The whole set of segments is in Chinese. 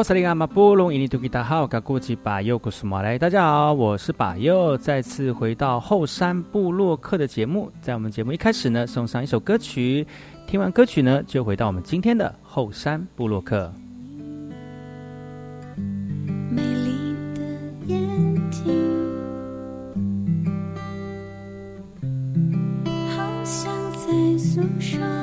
我是林阿马布隆，印尼土吉达好，噶古吉巴佑古苏马来，大家好，我是巴佑，再次回到后山部落客的节目。在我们节目一开始呢，送上一首歌曲，听完歌曲呢，就回到我们今天的后山部落客。美丽的眼睛，好像在诉说。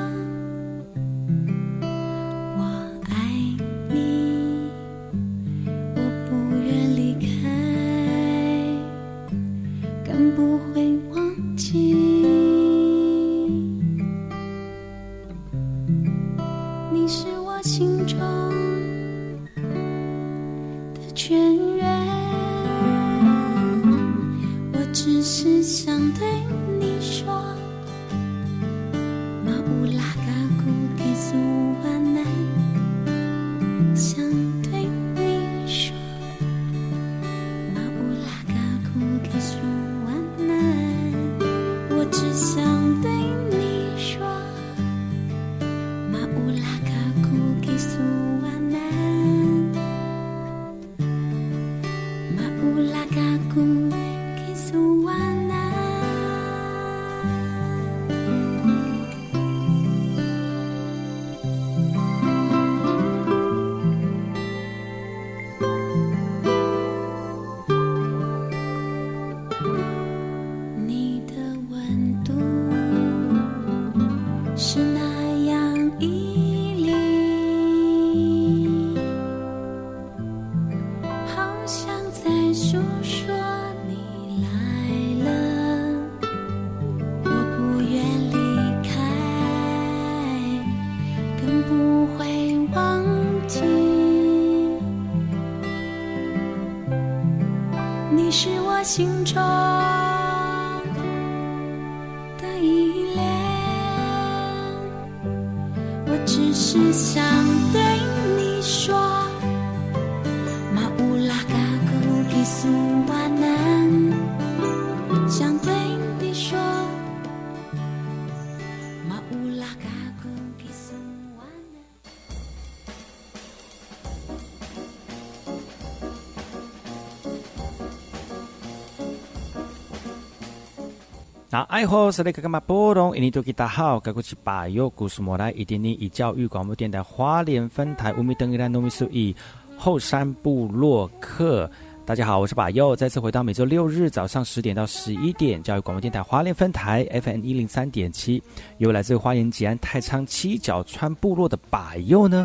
爱好是那个干嘛波动？印尼多吉大好，该过去把右故事莫来一点点以教育广播电台花莲分台乌米登伊兰糯米苏以后山部落客。大家好，我是把右，再次回到每周六日早上十点到十一点教育广播电台花莲分台 FM 一零三点七，由来自花莲吉安太仓七角川部落的把右呢。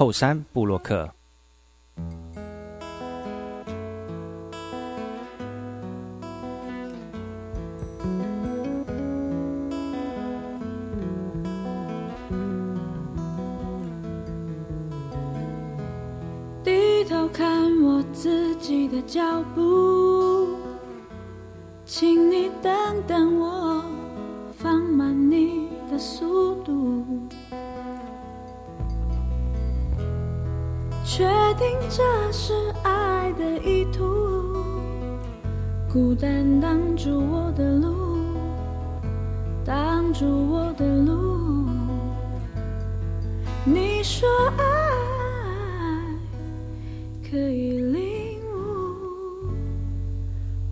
后山布洛克。低头看我自己的脚步，请你等等我，放慢你的速度。确定这是爱的意图，孤单挡住我的路，挡住我的路。你说爱可以领悟，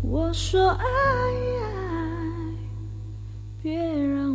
我说爱别让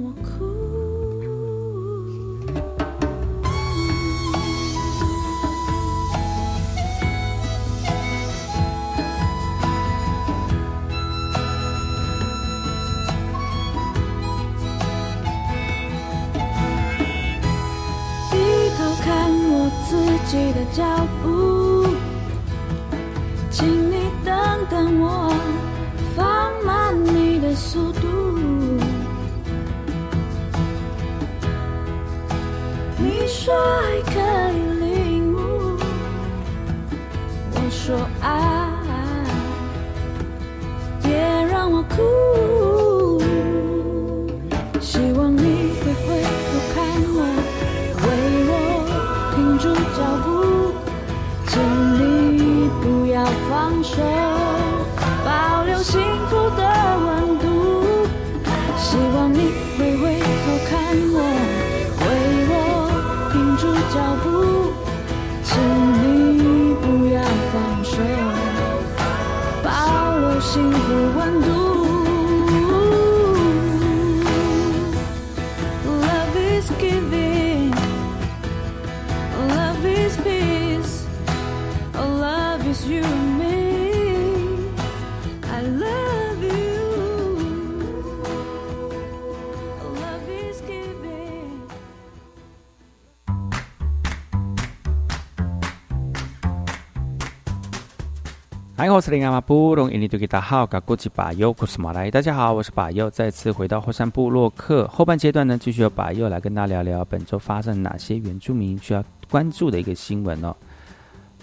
嗨，我是林阿玛布隆，印尼多吉达好，嘎古吉巴尤古斯马来。大家好，我是巴尤，再次回到后山部落客后半阶段呢，继续由巴尤来跟大家聊聊本周发生哪些原住民需要关注的一个新闻哦。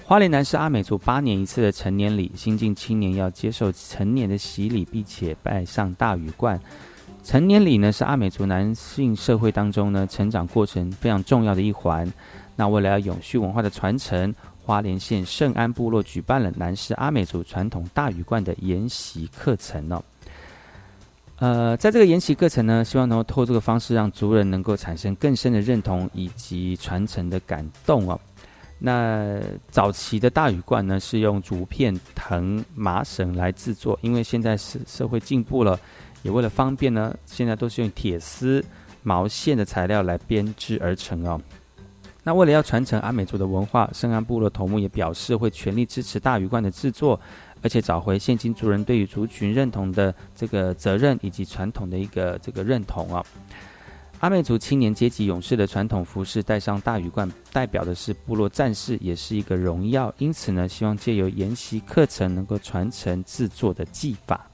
花莲男是阿美族八年一次的成年礼，新晋青年要接受成年的洗礼，并且拜上大禹冠。成年礼呢是阿美族男性社会当中呢成长过程非常重要的一环。那为了要永续文化的传承，花莲县圣安部落举办了南势阿美族传统大禹冠的研习课程哦。呃，在这个研习课程呢，希望能够透过这个方式，让族人能够产生更深的认同以及传承的感动哦。那早期的大禹冠呢，是用竹片、藤、麻绳来制作，因为现在是社会进步了，也为了方便呢，现在都是用铁丝、毛线的材料来编织而成哦。那为了要传承阿美族的文化，圣安部落头目也表示会全力支持大鱼冠的制作，而且找回现今族人对于族群认同的这个责任以及传统的一个这个认同啊。阿美族青年阶级勇士的传统服饰戴上大鱼冠，代表的是部落战士，也是一个荣耀。因此呢，希望借由研习课程，能够传承制作的技法。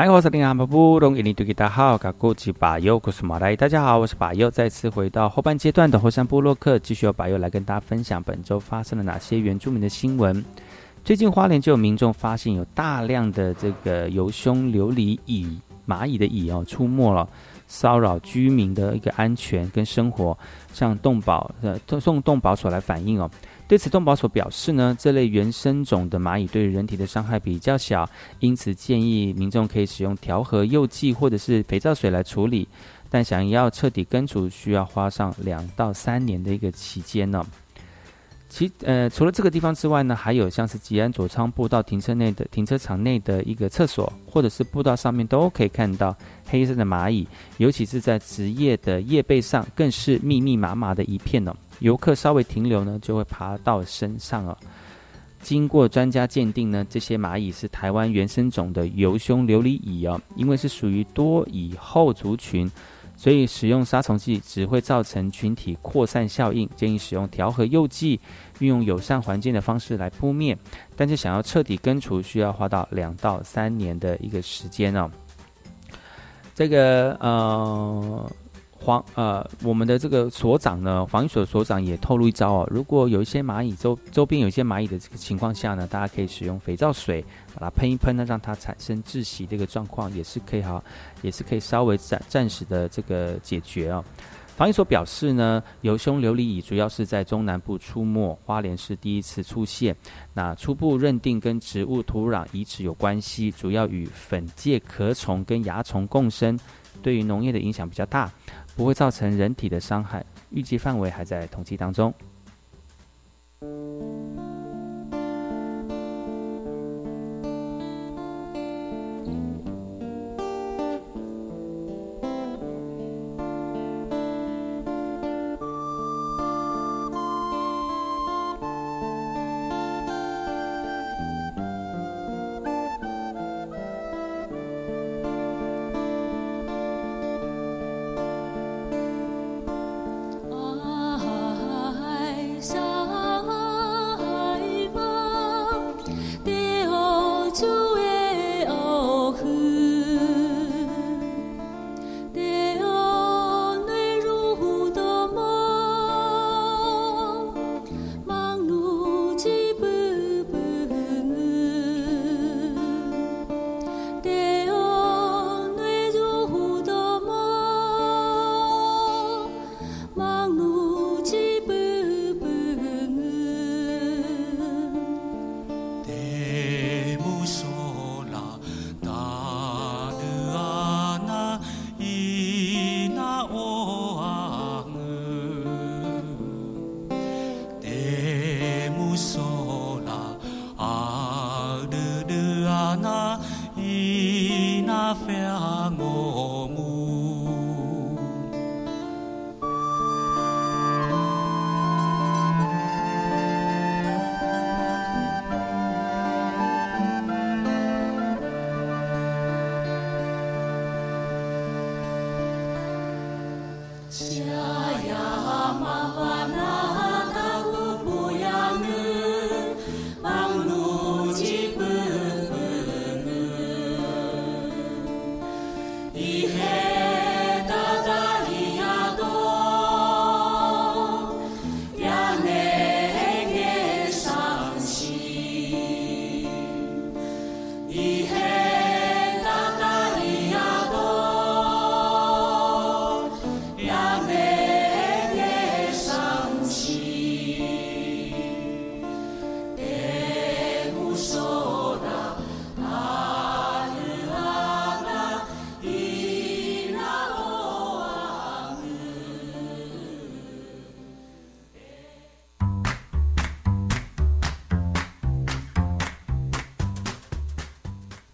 大家好，我是马布隆，印尼大家好，我是巴佑，我是马来。大家好，我是巴佑，再次回到后半阶段的后山部落客，继续由巴佑来跟大家分享本周发生了哪些原住民的新闻。最近花莲就有民众发现有大量的这个游凶琉璃蚁蚂蚁的蚁哦出没了，骚扰居民的一个安全跟生活，向动保呃送动保所来反映哦。对此，动保所表示呢，这类原生种的蚂蚁对人体的伤害比较小，因此建议民众可以使用调和柚剂或者是肥皂水来处理。但想要彻底根除，需要花上两到三年的一个期间呢。其呃，除了这个地方之外呢，还有像是吉安左仓步道停车内的停车场内的一个厕所，或者是步道上面都可以看到黑色的蚂蚁，尤其是在职业的叶背上，更是密密麻麻的一片呢。游客稍微停留呢，就会爬到身上哦。经过专家鉴定呢，这些蚂蚁是台湾原生种的游胸琉璃蚁哦。因为是属于多蚁后族群，所以使用杀虫剂只会造成群体扩散效应。建议使用调和诱剂，运用友善环境的方式来扑灭。但是想要彻底根除，需要花到两到三年的一个时间哦。这个呃。黄呃，我们的这个所长呢，防疫所所长也透露一招哦。如果有一些蚂蚁周周边有一些蚂蚁的这个情况下呢，大家可以使用肥皂水把它喷一喷呢，让它产生窒息这个状况，也是可以哈，也是可以稍微暂暂时的这个解决哦。防疫所表示呢，油胸琉璃蚁主要是在中南部出没，花莲是第一次出现。那初步认定跟植物土壤移植有关系，主要与粉介壳虫跟蚜虫共生，对于农业的影响比较大。不会造成人体的伤害，预计范围还在统计当中。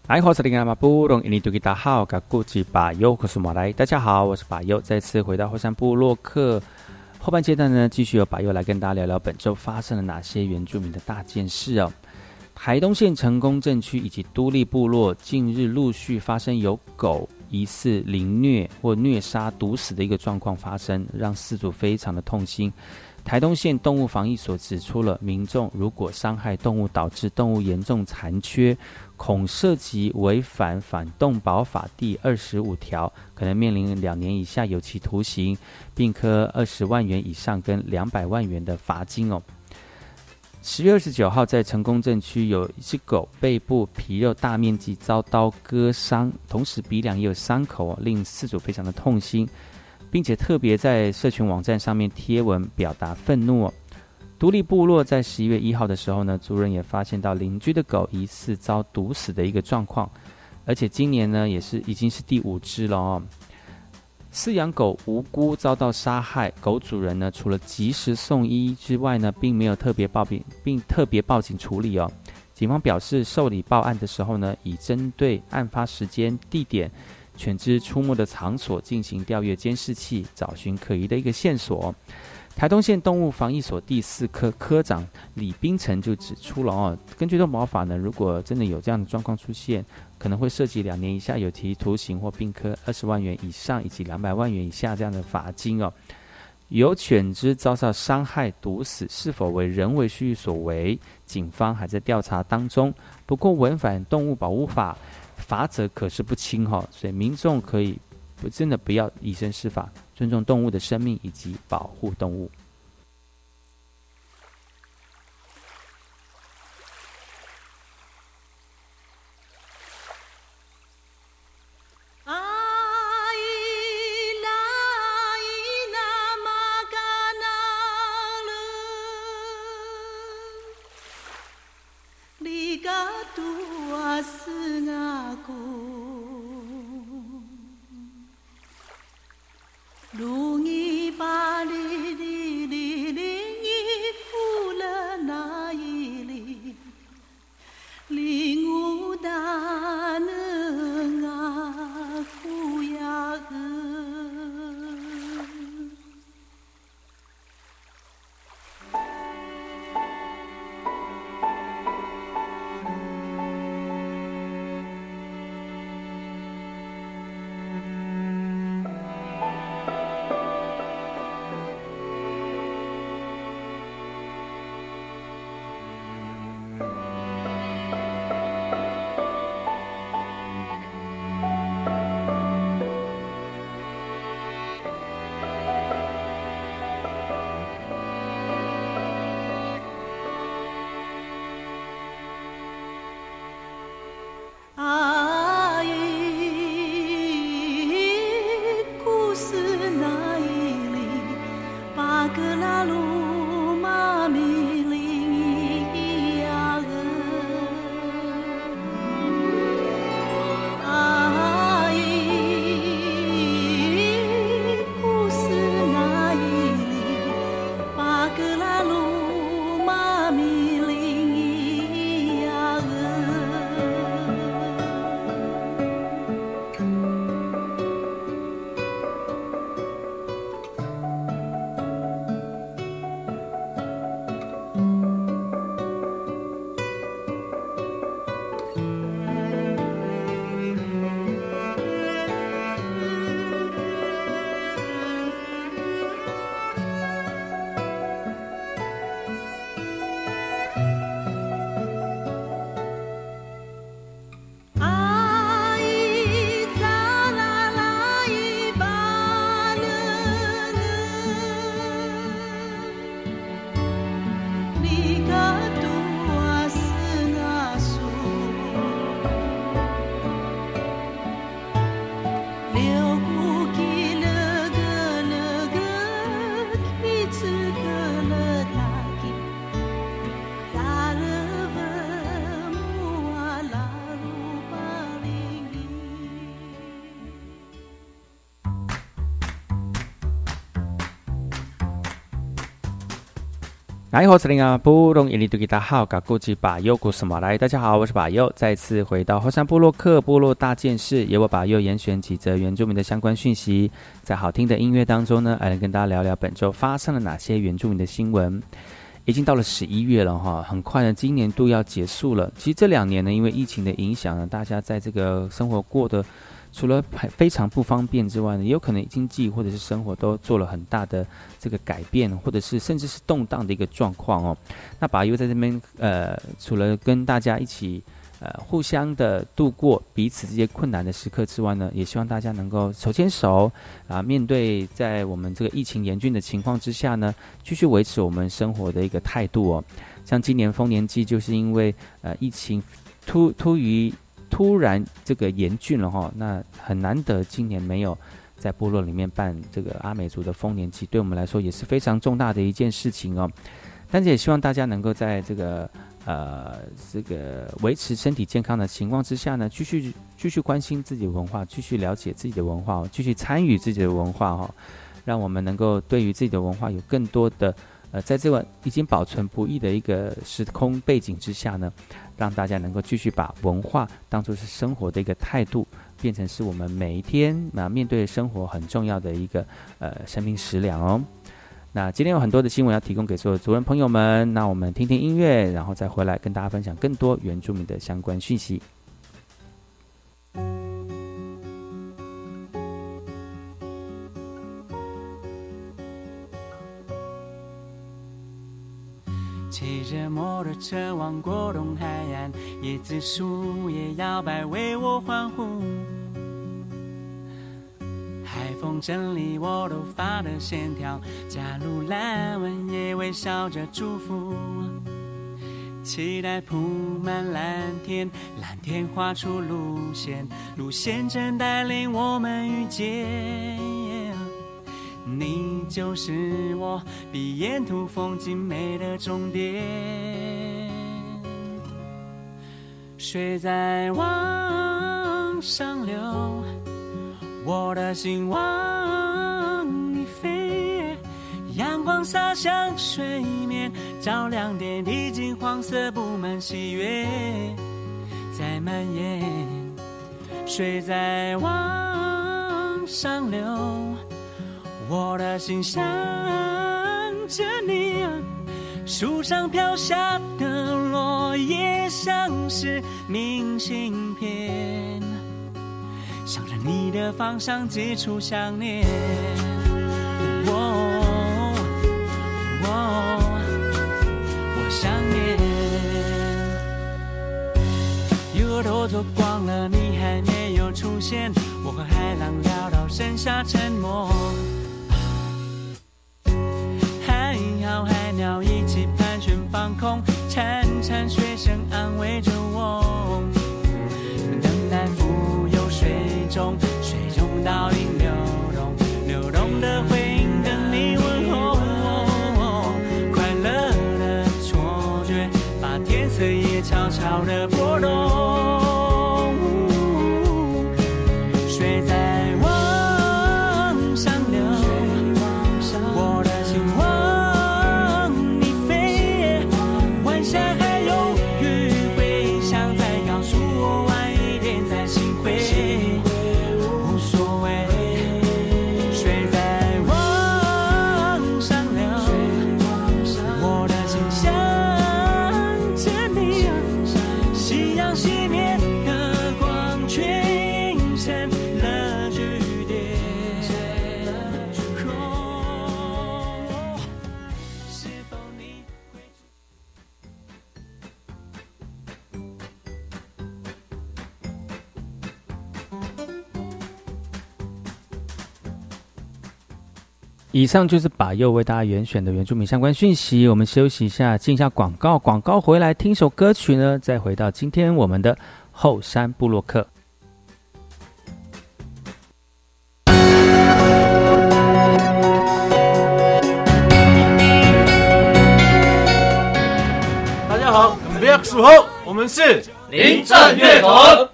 哎，好，是林阿马布隆，印尼多吉达好，噶古吉巴尤克苏马来，大家好，我是巴尤，再次回到后山部落克后半阶段呢，继续由巴尤来跟大家聊聊本周发生了哪些原住民的大件事哦。台东县成功镇区以及都立部落近日陆续发生有狗疑似凌虐或虐杀、毒死的一个状况发生，让饲主非常的痛心。台东县动物防疫所指出了，民众如果伤害动物导致动物严重残缺，恐涉及违反反动保法第二十五条，可能面临两年以下有期徒刑，并科二十万元以上跟两百万元的罚金哦。十月二十九号，在成功镇区有一只狗背部皮肉大面积遭刀割伤，同时鼻梁也有伤口，令饲主非常的痛心。并且特别在社群网站上面贴文表达愤怒。独立部落在十一月一号的时候呢，族人也发现到邻居的狗疑似遭毒死的一个状况，而且今年呢也是已经是第五只了哦。饲养狗无辜遭到杀害，狗主人呢除了及时送医之外呢，并没有特别报，并特别报警处理哦。警方表示受理报案的时候呢，已针对案发时间、地点。犬只出没的场所进行调阅监视器，找寻可疑的一个线索。台东县动物防疫所第四科科长李冰成就指出了哦，根据动保法呢，如果真的有这样的状况出现，可能会涉及两年以下有期徒刑或并科二十万元以上以及两百万元以下这样的罚金哦。有犬只遭受伤害、毒死，是否为人为蓄意所为？警方还在调查当中。不过违反动物保护法。法则可是不轻哈，所以民众可以不真的不要以身试法，尊重动物的生命以及保护动物。嗨，我是林啊，布隆伊利多吉大家好，我是巴佑，再次回到后山部落克部落大件事，由我巴佑严选几则原住民的相关讯息，在好听的音乐当中呢，来跟大家聊聊本周发生了哪些原住民的新闻。已经到了十一月了哈，很快呢，今年度要结束了。其实这两年呢，因为疫情的影响呢，大家在这个生活过得。除了非常不方便之外呢，也有可能经济或者是生活都做了很大的这个改变，或者是甚至是动荡的一个状况哦。那把优在这边呃，除了跟大家一起呃互相的度过彼此这些困难的时刻之外呢，也希望大家能够手牵手啊，面对在我们这个疫情严峻的情况之下呢，继续维持我们生活的一个态度哦。像今年丰年祭，就是因为呃疫情突突于。突然这个严峻了哈，那很难得今年没有在部落里面办这个阿美族的丰年祭，对我们来说也是非常重大的一件事情哦。但是也希望大家能够在这个呃这个维持身体健康的情况之下呢，继续继续关心自己的文化，继续了解自己的文化，继续参与自己的文化哈，让我们能够对于自己的文化有更多的。呃，在这个已经保存不易的一个时空背景之下呢，让大家能够继续把文化当做是生活的一个态度，变成是我们每一天那面对生活很重要的一个呃生命食粮哦。那今天有很多的新闻要提供给所有族人朋友们，那我们听听音乐，然后再回来跟大家分享更多原住民的相关讯息。骑着摩托车往过东海岸，椰子树也摇摆为我欢呼。海风整理我头发的线条，加入蓝纹也微笑着祝福。期待铺满蓝天，蓝天画出路线，路线正带领我们遇见。你就是我，比沿途风景美的终点。水在往上流，我的心往你飞。阳光洒向水面，照亮点滴金黄色，布满喜悦，在蔓延。水在往上流。我的心想着你，树上飘下的落叶像是明信片，向着你的方向寄出想念。我我想念，又都走光了，你还没有出现。我和海浪聊到剩下沉默。海鸟一起盘旋放空，潺潺水声安慰着我。等待浮游水中，水中倒影流动，流动的回应等你问候。快乐的错觉，把天色也悄悄地拨动。以上就是把右为大家原选的原住民相关讯息。我们休息一下，进一下广告。广告回来听首歌曲呢，再回到今天我们的后山部落客。大家好，不要数后，我们是临阵乐团。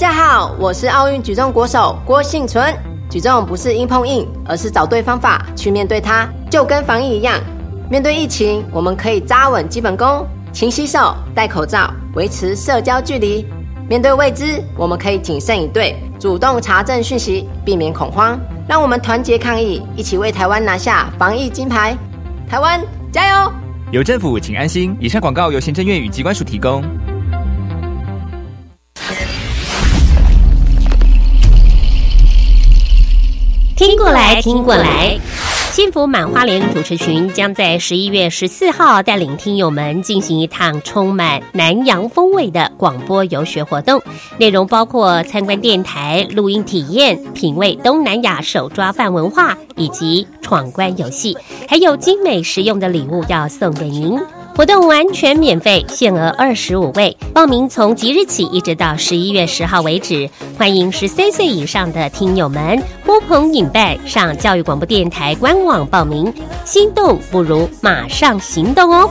大家好，我是奥运举重国手郭幸存。举重不是硬碰硬，而是找对方法去面对它，就跟防疫一样。面对疫情，我们可以扎稳基本功，勤洗手、戴口罩，维持社交距离。面对未知，我们可以谨慎以对，主动查证讯息，避免恐慌。让我们团结抗疫，一起为台湾拿下防疫金牌。台湾加油！有政府，请安心。以上广告由行政院与机关署提供。听过来，听过来。幸福满花莲主持群将在十一月十四号带领听友们进行一趟充满南洋风味的广播游学活动，内容包括参观电台、录音体验、品味东南亚手抓饭文化，以及闯关游戏，还有精美实用的礼物要送给您。活动完全免费，限额二十五位，报名从即日起一直到十一月十号为止。欢迎十三岁以上的听友们呼朋引伴上教育广播电台官网报名。心动不如马上行动哦！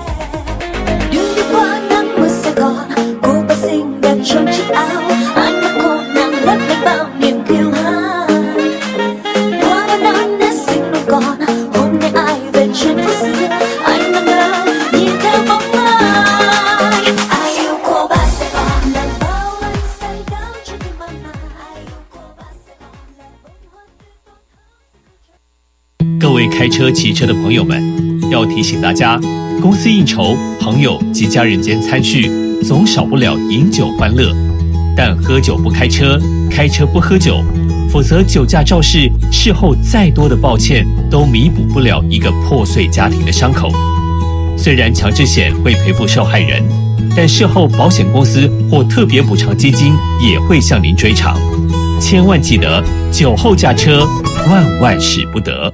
各位开车、骑车的朋友们，要提醒大家：公司应酬、朋友及家人间餐叙，总少不了饮酒欢乐。但喝酒不开车，开车不喝酒，否则酒驾肇事，事后再多的抱歉都弥补不了一个破碎家庭的伤口。虽然强制险会赔付受害人，但事后保险公司或特别补偿基金也会向您追偿。千万记得，酒后驾车，万万使不得。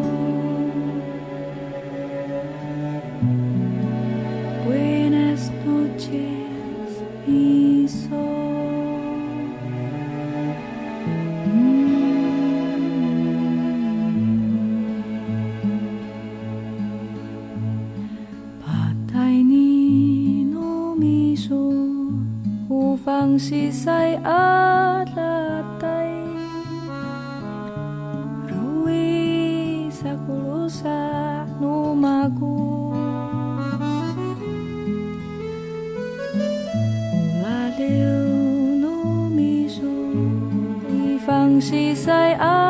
Si sisay at latay. Ruwi sa kulusa numago Ulaliw numiso Ifang sisay at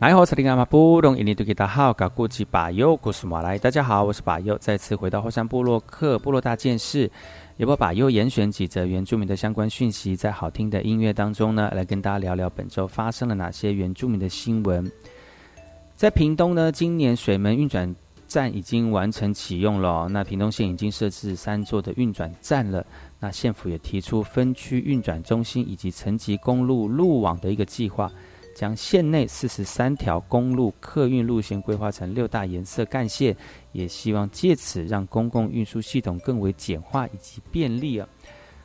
来好，是林阿玛布隆，印尼多吉达好，噶古吉巴尤古斯马来，大家好，我是巴尤，再次回到后山部落克部落大件事，也不把又严选几则原住民的相关讯息，在好听的音乐当中呢，来跟大家聊聊本周发生了哪些原住民的新闻。在屏东呢，今年水门运转站已经完成启用了，那屏东县已经设置三座的运转站了，那县府也提出分区运转中心以及层级公路路网的一个计划。将县内四十三条公路客运路线规划成六大颜色干线，也希望借此让公共运输系统更为简化以及便利啊。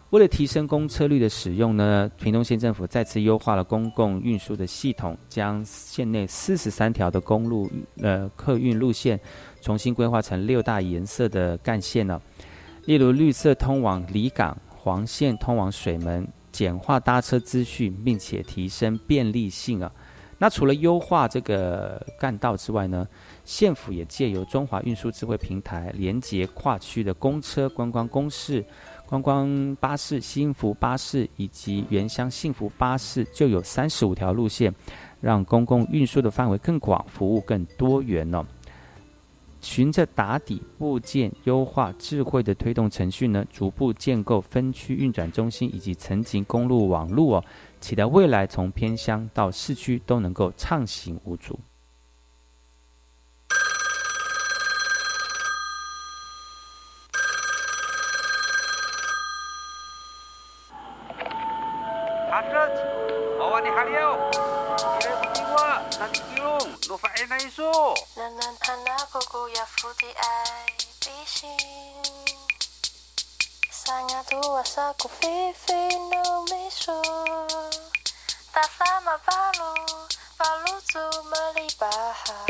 为了提升公车率的使用呢，屏东县政府再次优化了公共运输的系统，将县内四十三条的公路呃客运路线重新规划成六大颜色的干线呢。例如绿色通往离港，黄线通往水门。简化搭车资讯，并且提升便利性啊。那除了优化这个干道之外呢，县府也借由中华运输智慧平台，连接跨区的公车、观光公事、观光巴士、幸福巴士以及原乡幸福巴士，就有三十五条路线，让公共运输的范围更广，服务更多元哦。循着打底部件优化智慧的推动程序呢，逐步建构分区运转中心以及层级公路网络哦，期待未来从偏乡到市区都能够畅行无阻。路，法路祖玛利巴哈。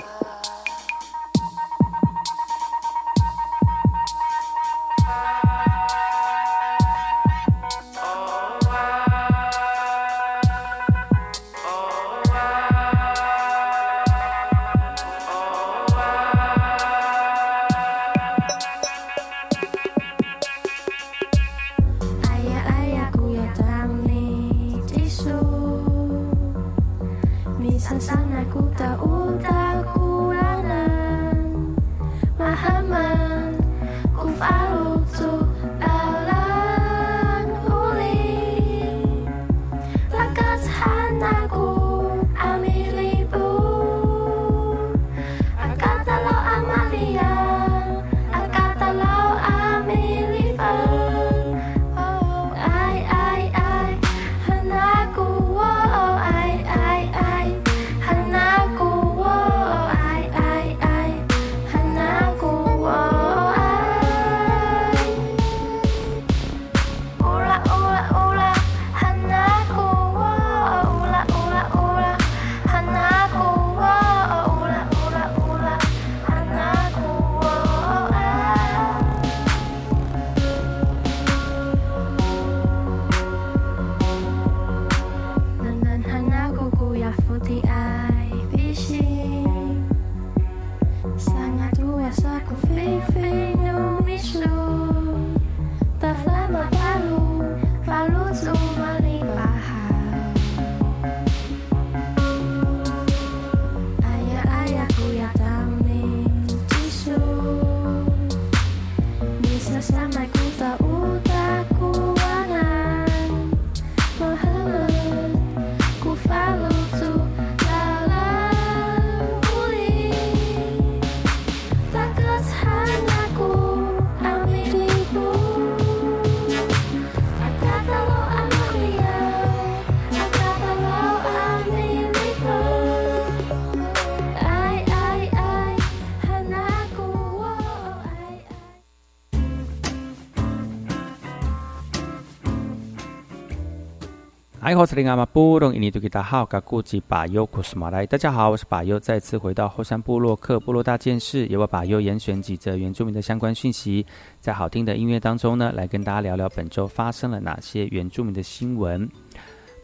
Melibahan 嗨，我是林阿玛布隆，印尼多吉达好，噶古吉巴尤库斯马来。大家好，我是巴尤，再次回到后山部落克部落大件事，由我巴尤严选几则原住民的相关讯息，在好听的音乐当中呢，来跟大家聊聊本周发生了哪些原住民的新闻。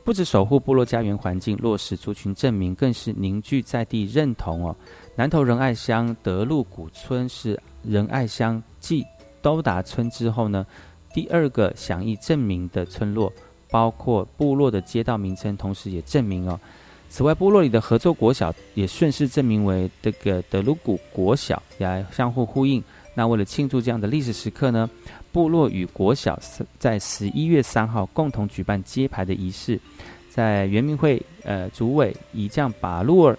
不止守护部落家园环境，落实族群证明，更是凝聚在地认同哦。南投仁爱乡德路古村是仁爱乡继都达村之后呢，第二个响应证明的村落。包括部落的街道名称，同时也证明哦，此外，部落里的合作国小也顺势证明为这个德鲁古国小，也相互呼应。那为了庆祝这样的历史时刻呢，部落与国小在十一月三号共同举办揭牌的仪式。在圆明会呃主委以将把路尔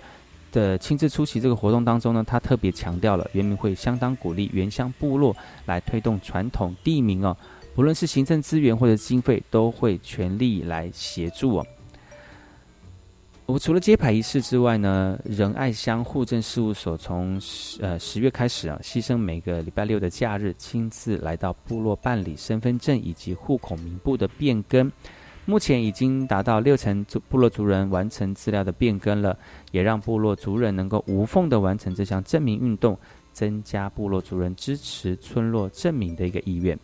的亲自出席这个活动当中呢，他特别强调了圆明会相当鼓励原乡部落来推动传统地名哦，不论是行政资源或者经费，都会全力来协助哦。我除了揭牌仪式之外呢，仁爱乡户政事务所从十呃十月开始啊，牺牲每个礼拜六的假日，亲自来到部落办理身份证以及户口名簿的变更。目前已经达到六成族部落族人完成资料的变更了，也让部落族人能够无缝的完成这项证明运动，增加部落族人支持村落证明的一个意愿。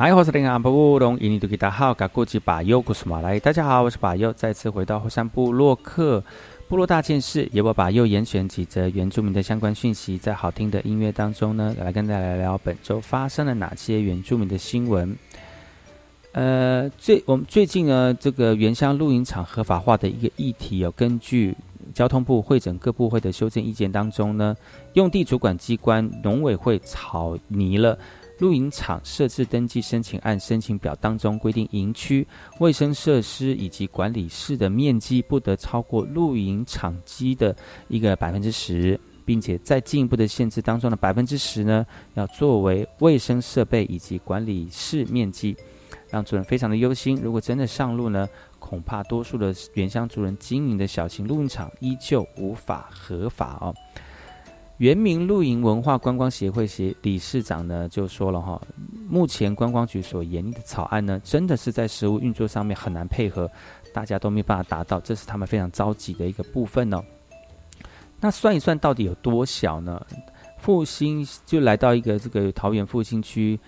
嗨，我是林阿布隆，印尼多吉达好，噶古吉巴尤古斯马来。大家好，我是巴尤，再次回到后山部落克部落大件事，也我把又严选几则原住民的相关讯息，在好听的音乐当中呢，来跟大家聊聊本周发生了哪些原住民的新闻。呃，最我们最近呢，这个原乡露营场合法化的一个议题，有根据交通部会诊各部会的修正意见当中呢，用地主管机关农委会草拟了。露营场设置登记申请案申请表当中规定，营区卫生设施以及管理室的面积不得超过露营场基的一个百分之十，并且在进一步的限制当中的百分之十呢，要作为卫生设备以及管理室面积，让主人非常的忧心。如果真的上路呢，恐怕多数的原乡族人经营的小型露营场依旧无法合法哦。原名露营文化观光协会协理事长呢就说了哈，目前观光局所研拟的草案呢，真的是在实物运作上面很难配合，大家都没办法达到，这是他们非常着急的一个部分哦。那算一算到底有多小呢？复兴就来到一个这个桃园复兴区。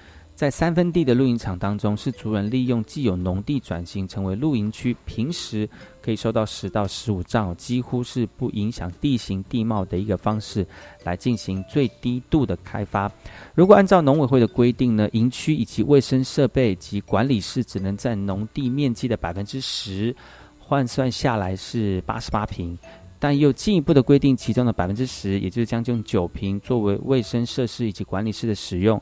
在三分地的露营场当中，是族人利用既有农地转型成为露营区，平时可以收到十到十五丈，几乎是不影响地形地貌的一个方式，来进行最低度的开发。如果按照农委会的规定呢，营区以及卫生设备及管理室只能占农地面积的百分之十，换算下来是八十八平。但又进一步的规定，其中的百分之十，也就是将近九平，作为卫生设施以及管理室的使用。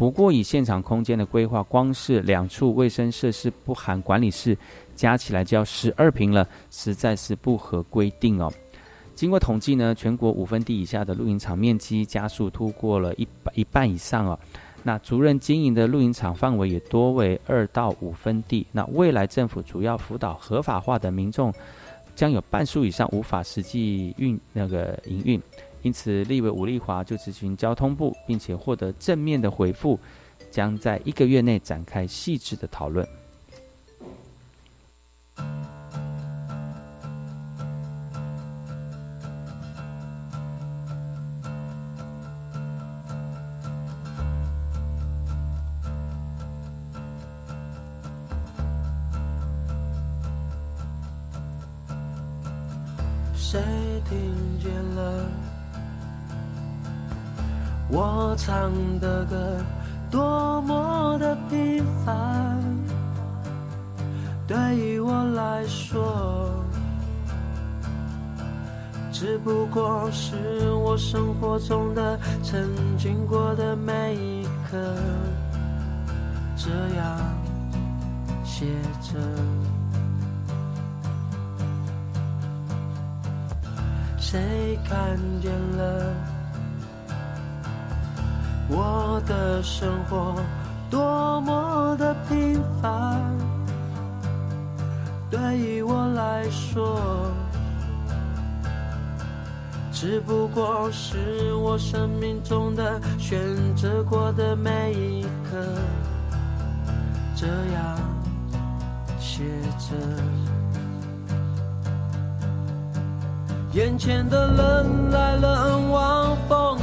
不过，以现场空间的规划，光是两处卫生设施不含管理室，加起来就要十二平了，实在是不合规定哦。经过统计呢，全国五分地以下的露营场面积加速突破了一一半以上哦。那族人经营的露营场范围也多为二到五分地。那未来政府主要辅导合法化的民众。将有半数以上无法实际运那个营运，因此立委吴立华就咨询交通部，并且获得正面的回复，将在一个月内展开细致的讨论。谁听见了我唱的歌？多么的平凡，对于我来说，只不过是我生活中的曾经过的每一刻，这样写着。谁看见了我的生活多么的平凡？对于我来说，只不过是我生命中的选择过的每一刻，这样写着。眼前的人来人往，风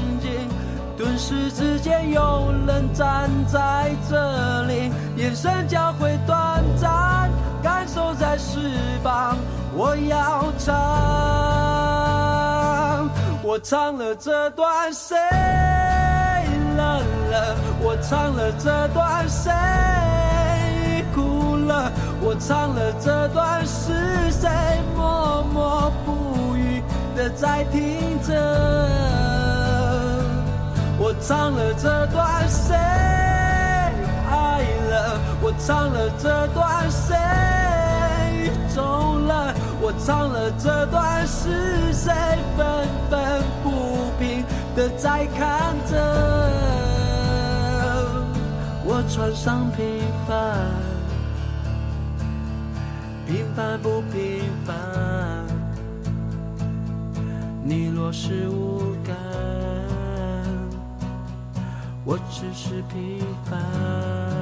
顿时之间有人站在这里，眼神交汇短暂，感受在翅膀。我要唱，我唱了这段谁冷了？我唱了这段谁哭了？我唱了这段是谁默默不语？的在听着，我唱了这段谁爱了？我唱了这段谁走了？我唱了这段是谁愤愤不平的在看着？我穿上平凡，平凡不平凡。你若是无我只是平凡。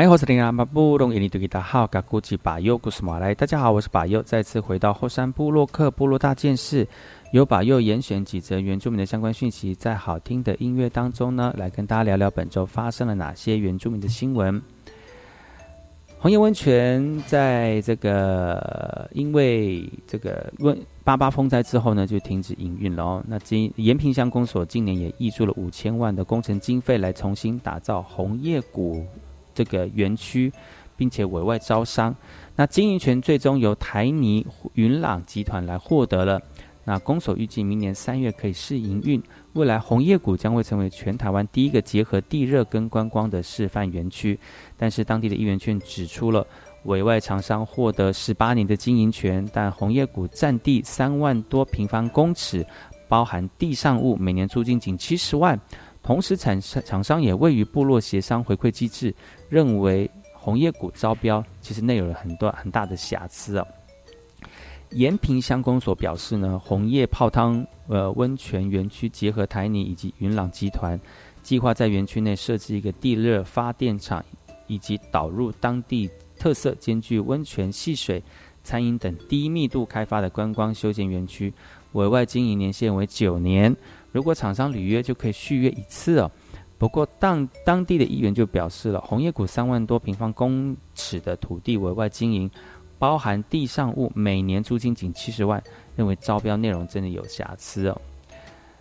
哎，我是林阿巴布隆伊尼图吉达好，噶古吉巴尤古斯马来，大家好，我是巴尤，再次回到后山部落克部落大件事，由巴尤严选几则原住民的相关讯息，在好听的音乐当中呢，来跟大家聊聊本周发生了哪些原住民的新闻。红叶温泉在这个因为这个温八八风灾之后呢，就停止营运了哦。那今延平乡公所今年也挹注了五千万的工程经费，来重新打造红叶谷。这个园区，并且委外招商，那经营权最终由台泥云朗集团来获得了。那公所预计明年三月可以试营运，未来红叶谷将会成为全台湾第一个结合地热跟观光的示范园区。但是当地的议员却指出了，委外厂商获得十八年的经营权，但红叶谷占地三万多平方公尺，包含地上物，每年租金仅七十万。同时，厂商厂商也位于部落协商回馈机制，认为红叶谷招标其实内有了很多很大的瑕疵哦。延平乡公所表示呢，红叶泡汤呃温泉园区结合台泥以及云朗集团，计划在园区内设置一个地热发电厂，以及导入当地特色兼具温泉、戏水、餐饮等低密度开发的观光休闲园区，委外经营年限为九年。如果厂商履约，就可以续约一次哦。不过当当地的议员就表示了，红叶谷三万多平方公尺的土地委外经营。包含地上物，每年租金仅七十万，认为招标内容真的有瑕疵哦。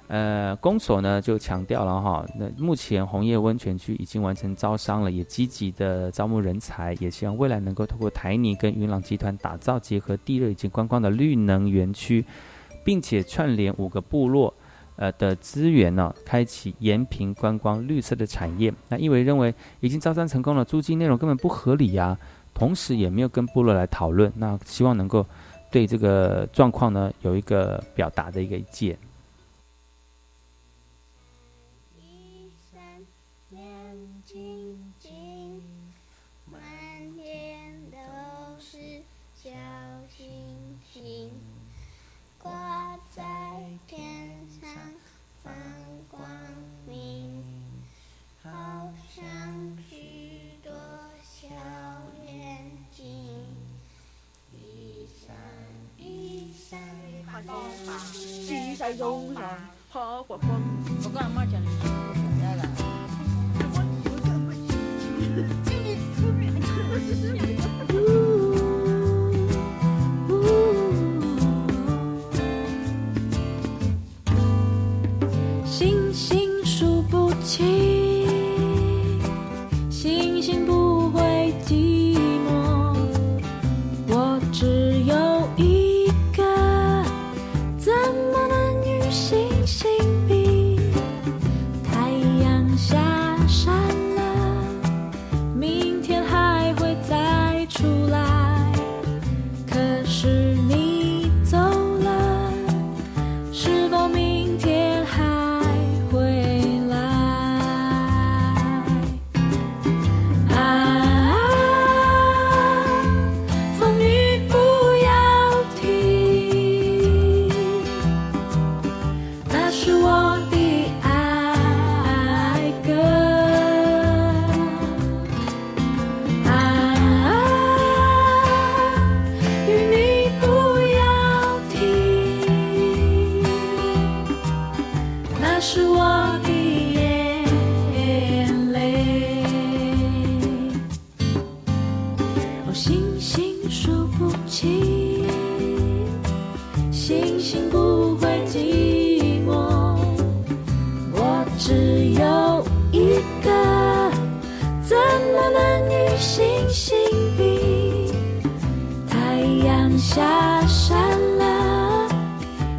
呃，公所呢就强调了哈，那目前红叶温泉区已经完成招商了，也积极的招募人才，也希望未来能够通过台泥跟云朗集团打造结合地热以及观光的绿能园区，并且串联五个部落呃的资源呢，开启延平观光绿色的产业。那因为认为已经招商成功了，租金内容根本不合理呀。同时也没有跟部落来讨论，那希望能够对这个状况呢有一个表达的一个意见。鸡在路上跑过风，我跟俺妈讲的是来了。太阳下山了，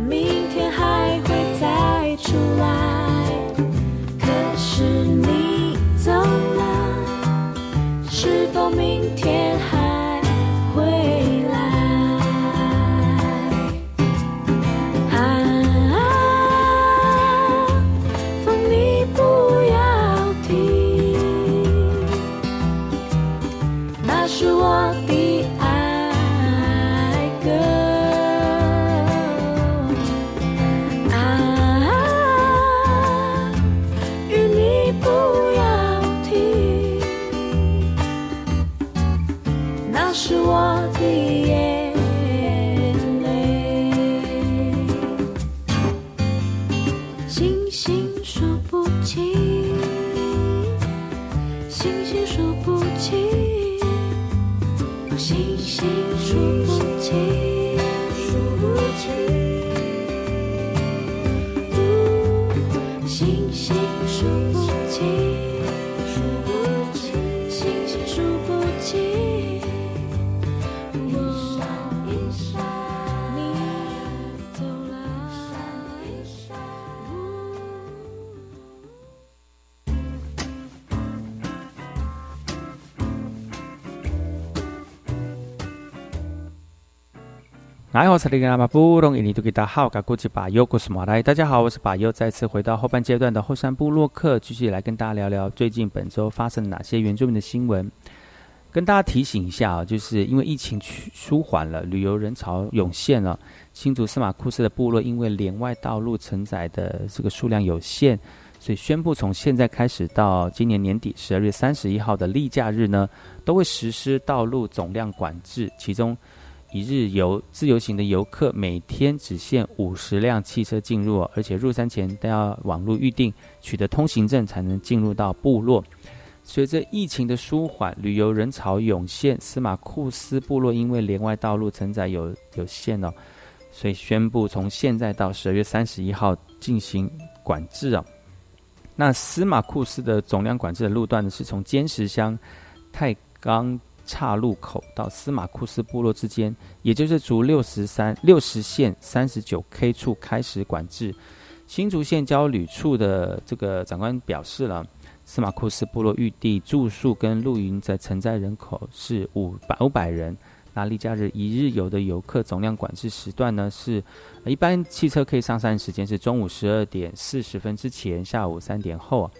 明天还会再出来。来，我是那个马布隆，印尼多吉达好，噶古吉巴尤古斯马来。大家好，我是巴尤，再次回到后半阶段的后山部落客，继续来跟大家聊聊最近本周发生哪些原住民的新闻。跟大家提醒一下啊，就是因为疫情舒缓了，旅游人潮涌现了，新竹司马库斯的部落因为连外道路承载的这个数量有限，所以宣布从现在开始到今年年底十二月三十一号的例假日呢，都会实施道路总量管制，其中。一日游自由行的游客每天只限五十辆汽车进入，而且入山前都要网络预定，取得通行证才能进入到部落。随着疫情的舒缓，旅游人潮涌现，司马库斯部落因为连外道路承载有有限哦，所以宣布从现在到十二月三十一号进行管制啊。那司马库斯的总量管制的路段呢，是从坚石乡太钢。岔路口到司马库斯部落之间，也就是逐六十三六十线三十九 K 处开始管制。新竹县交旅处的这个长官表示了，司马库斯部落预地住宿跟露营的承载人口是五百五百人。那例假日一日游的游客总量管制时段呢，是一般汽车可以上山时间是中午十二点四十分之前，下午三点后。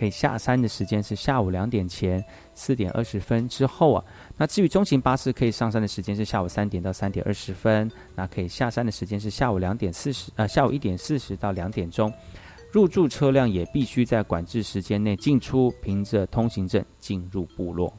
可以下山的时间是下午两点前四点二十分之后啊。那至于中型巴士可以上山的时间是下午三点到三点二十分，那可以下山的时间是下午两点四十啊下午一点四十到两点钟。入住车辆也必须在管制时间内进出，凭着通行证进入部落。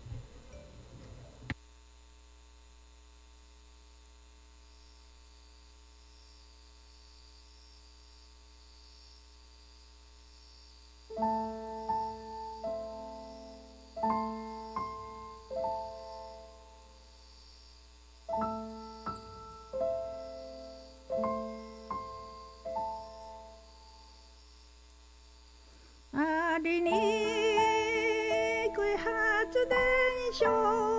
你归哈子的英雄。